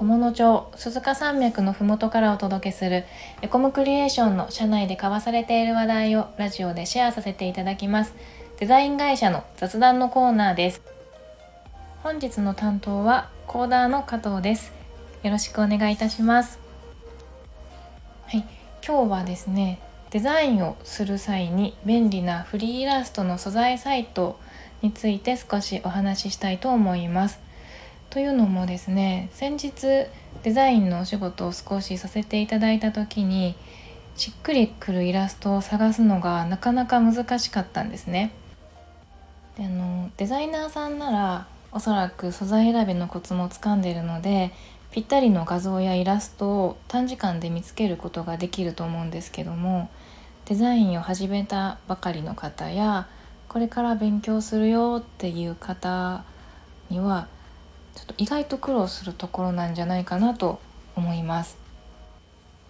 菰野町鈴鹿山脈の麓からお届けするエコムクリエーションの社内で交わされている話題をラジオでシェアさせていただきます。デザイン会社の雑談のコーナーです。本日の担当はコーダーの加藤です。よろしくお願いいたします。はい。今日はですねデザインをする際に便利なフリーイラストの素材サイトについて少しお話ししたいと思います。というのもですね先日デザインのお仕事を少しさせていただいた時にしっくりくるイラストを探すのがなかなか難しかったんですね。であのデザイナーさんならおそらく素材選びのコツもつかんでいるのでぴったりの画像やイラストを短時間で見つけることができると思うんですけどもデザインを始めたばかりの方やこれから勉強するよっていう方にはちょっと意外と苦労するところなんじゃないかなと思います。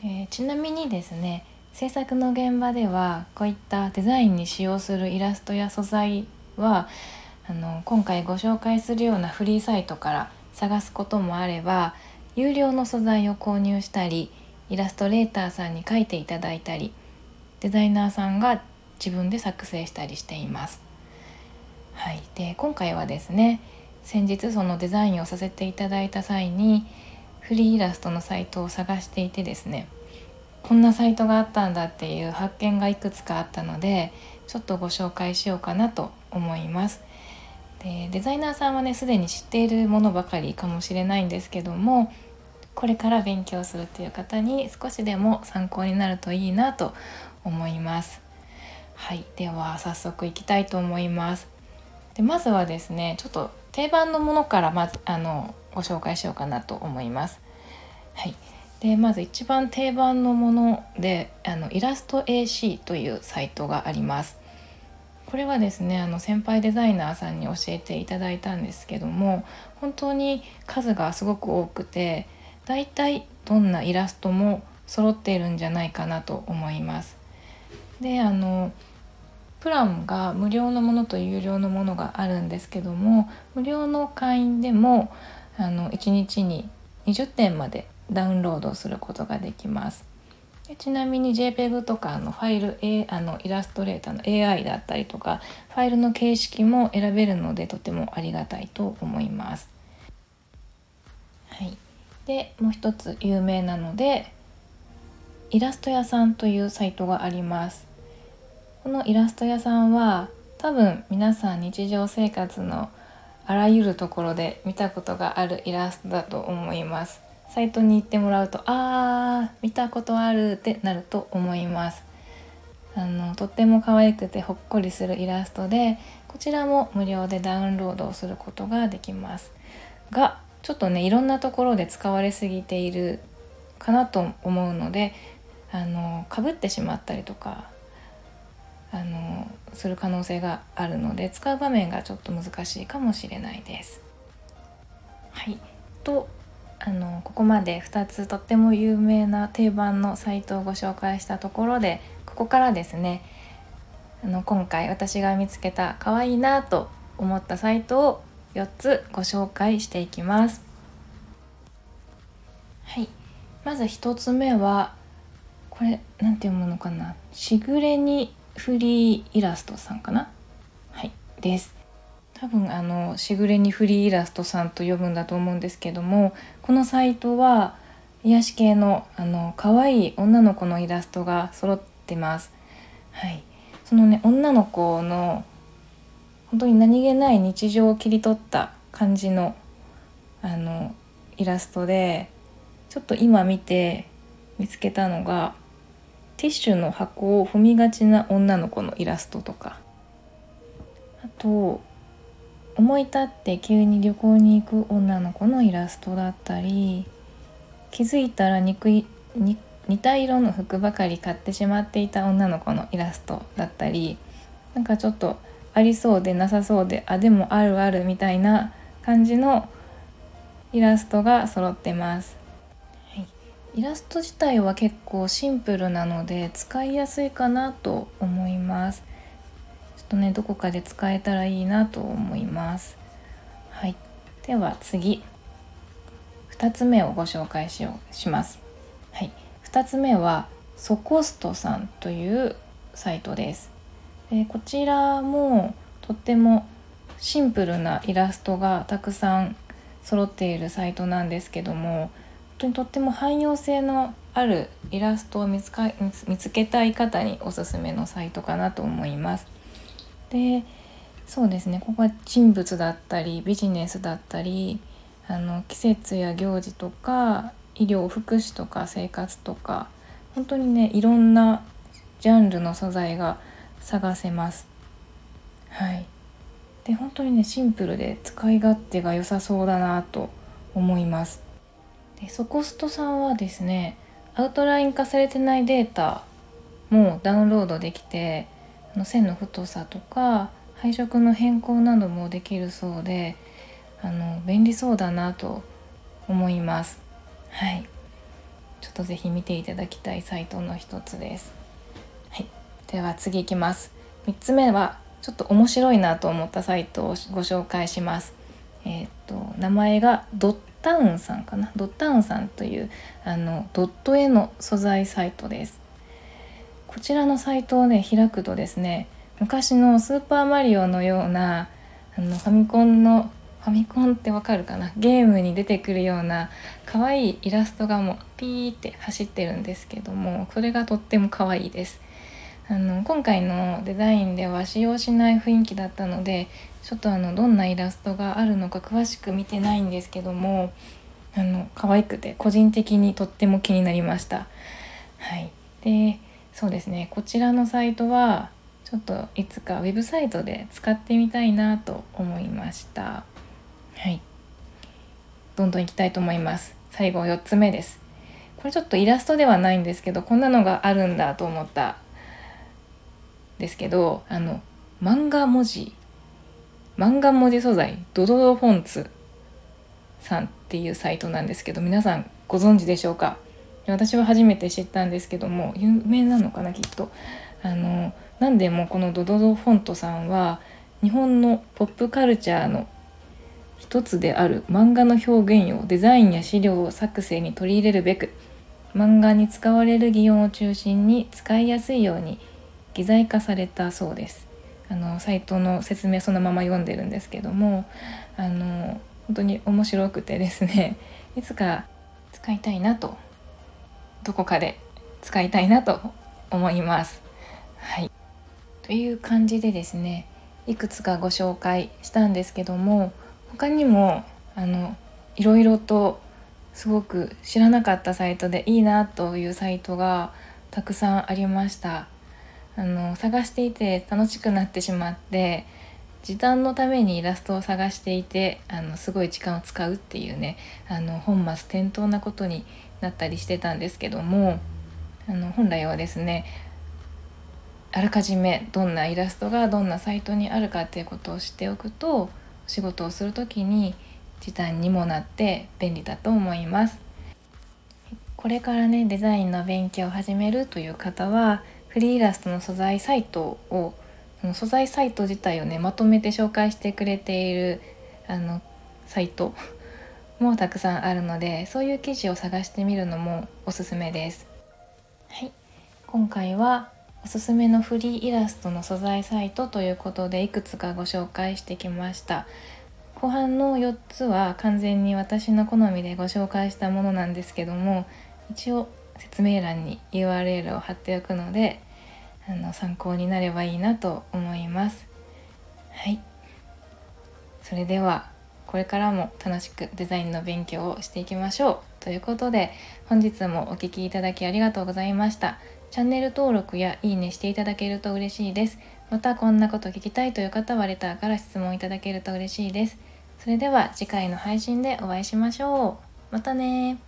でちなみにですね制作の現場ではこういったデザインに使用するイラストや素材はあの今回ご紹介するようなフリーサイトから探すこともあれば有料の素材を購入したりイラストレーターさんに描いていただいたりデザイナーさんが自分で作成したりしています。はい、で今回はですね先日そのデザインをさせていただいた際にフリーイラストのサイトを探していてですねこんなサイトがあったんだっていう発見がいくつかあったのでちょっとご紹介しようかなと思います。でデザイナーさんはねすでに知っているものばかりかもしれないんですけどもこれから勉強するっていう方に少しでも参考になるといいなと思いますはいでは早速いきたいと思いますでまずはですねちょっと定番のものからまずあのご紹介しようかなと思います。はい。でまず一番定番のものであのイラスト AC というサイトがあります。これはですねあの先輩デザイナーさんに教えていただいたんですけども本当に数がすごく多くてだいたいどんなイラストも揃っているんじゃないかなと思います。であのプランが無料のものと有料のものがあるんですけども無料の会員でもあの1日に20点までダウンロードすることができます。でちなみに JPEG とかのファイル、A、あのイラストレーターの AI だったりとかファイルの形式も選べるのでとてもありがたいと思います。はい、でもう一つ有名なのでイラスト屋さんというサイトがあります。このイラスト屋さんは多分皆さん日常生活のあらゆるところで見たことがあるイラストだと思います。サイトに行ってもらうとあー見たことあるってなると思います。あのとっても可愛くてほっこりするイラストでこちらも無料でダウンロードをすることができます。がちょっとねいろんなところで使われすぎているかなと思うのであのかぶってしまったりとかあのする可能性があるので使う場面がちょっと難しいかもしれないです。はいとあのここまで2つとっても有名な定番のサイトをご紹介したところでここからですねあの今回私が見つけた可愛いなと思ったサイトを4つご紹介していきます。はいまず1つ目はこれ何て読むのかなしぐれにフリーイラストさんかな？はいです。多分あのしぐれにフリーイラストさんと呼ぶんだと思うんですけどもこのサイトは癒し系のあの可愛い女の子のイラストが揃ってます。はい。そのね女の子の本当に何気ない日常を切り取った感じのあのイラストでちょっと今見て見つけたのがティッシュの箱を踏みがちな女の子のイラストとか。あと思い立って急に旅行に行く女の子のイラストだったり気づいたら憎い似た色の服ばかり買ってしまっていた女の子のイラストだったりなんかちょっとありそうでなさそうであでもあるあるみたいな感じのイラストが揃ってます。イラスト自体は結構シンプルなので使いやすいかなと思います。ちょっとねどこかで使えたらいいなと思います。はい。では次。2つ目をご紹介しようします。はい、2つ目はソコストさんというサイトです。でこちらもとってもシンプルなイラストがたくさん揃っているサイトなんですけども当にとっても汎用性のあるイラストを見つか見つけたい方におすすめのサイトかなと思います。でそうですねここは人物だったりビジネスだったりあの季節や行事とか医療福祉とか生活とか本当にねいろんなジャンルの素材が探せます。はいで本当にねシンプルで使い勝手が良さそうだなと思います。でソコストさんはですねアウトライン化されてないデータもダウンロードできてあの線の太さとか配色の変更などもできるそうであの便利そうだなと思います。はい。ちょっとぜひ見ていただきたいサイトの一つです。はい。では次いきます。3つ目はちょっと面白いなと思ったサイトをご紹介します。えっ、と名前がタウンさんかな？ドッタウンさんというあのドット絵の素材サイトです。こちらのサイトをね開くとですね昔のスーパーマリオのようなあのファミコンのファミコンってわかるかな？ゲームに出てくるような可愛いイラストがもうピーって走ってるんですけどもそれがとっても可愛いです。あの今回のデザインでは使用しない雰囲気だったのでちょっとあのどんなイラストがあるのか詳しく見てないんですけどもあの可愛くて個人的にとっても気になりました。はい。でそうですね。こちらのサイトはちょっといつかウェブサイトで使ってみたいなと思いました。はい。どんどんいきたいと思います。最後4つ目です。これちょっとイラストではないんですけどこんなのがあるんだと思った。ですけどあの漫画文字。漫画文字素材ドドドフォンツさんっていうサイトなんですけど皆さんご存知でしょうか？私は初めて知ったんですけども有名なのかなきっと。あのなんでもこのドドドフォントさんは日本のポップカルチャーの一つである漫画の表現をデザインや資料を作成に取り入れるべく漫画に使われる擬音を中心に使いやすいように擬材化されたそうです。あのサイトの説明そのまま読んでるんですけどもあの本当に面白くてですね いつか使いたいなとどこかで使いたいなと思います。はい。という感じでですねいくつかご紹介したんですけども他にもあのいろいろとすごく知らなかったサイトでいいなというサイトがたくさんありました。あの探していて楽しくなってしまって時短のためにイラストを探していてあのすごい時間を使うっていうねあの本末転倒なことになったりしてたんですけどもあの本来はですねあらかじめどんなイラストがどんなサイトにあるかっていうことを知っておくと仕事をする時に時短にもなって便利だと思います。これからねデザインの勉強を始めるという方はフリーイラストの素材サイトをその素材サイト自体をねまとめて紹介してくれているあのサイト もたくさんあるのでそういう記事を探してみるのもおすすめです。はい、今回はおすすめのフリーイラストの素材サイトということでいくつかご紹介してきました後半の4つは完全に私の好みでご紹介したものなんですけども一応説明欄に URL を貼っておくのであの参考になればいいなと思いますはいそれではこれからも楽しくデザインの勉強をしていきましょうということで本日もお聴きいただきありがとうございましたチャンネル登録やいいねしていただけると嬉しいです。またこんなこと聞きたいという方はレターから質問いただけると嬉しいです。それでは次回の配信でお会いしましょう。またね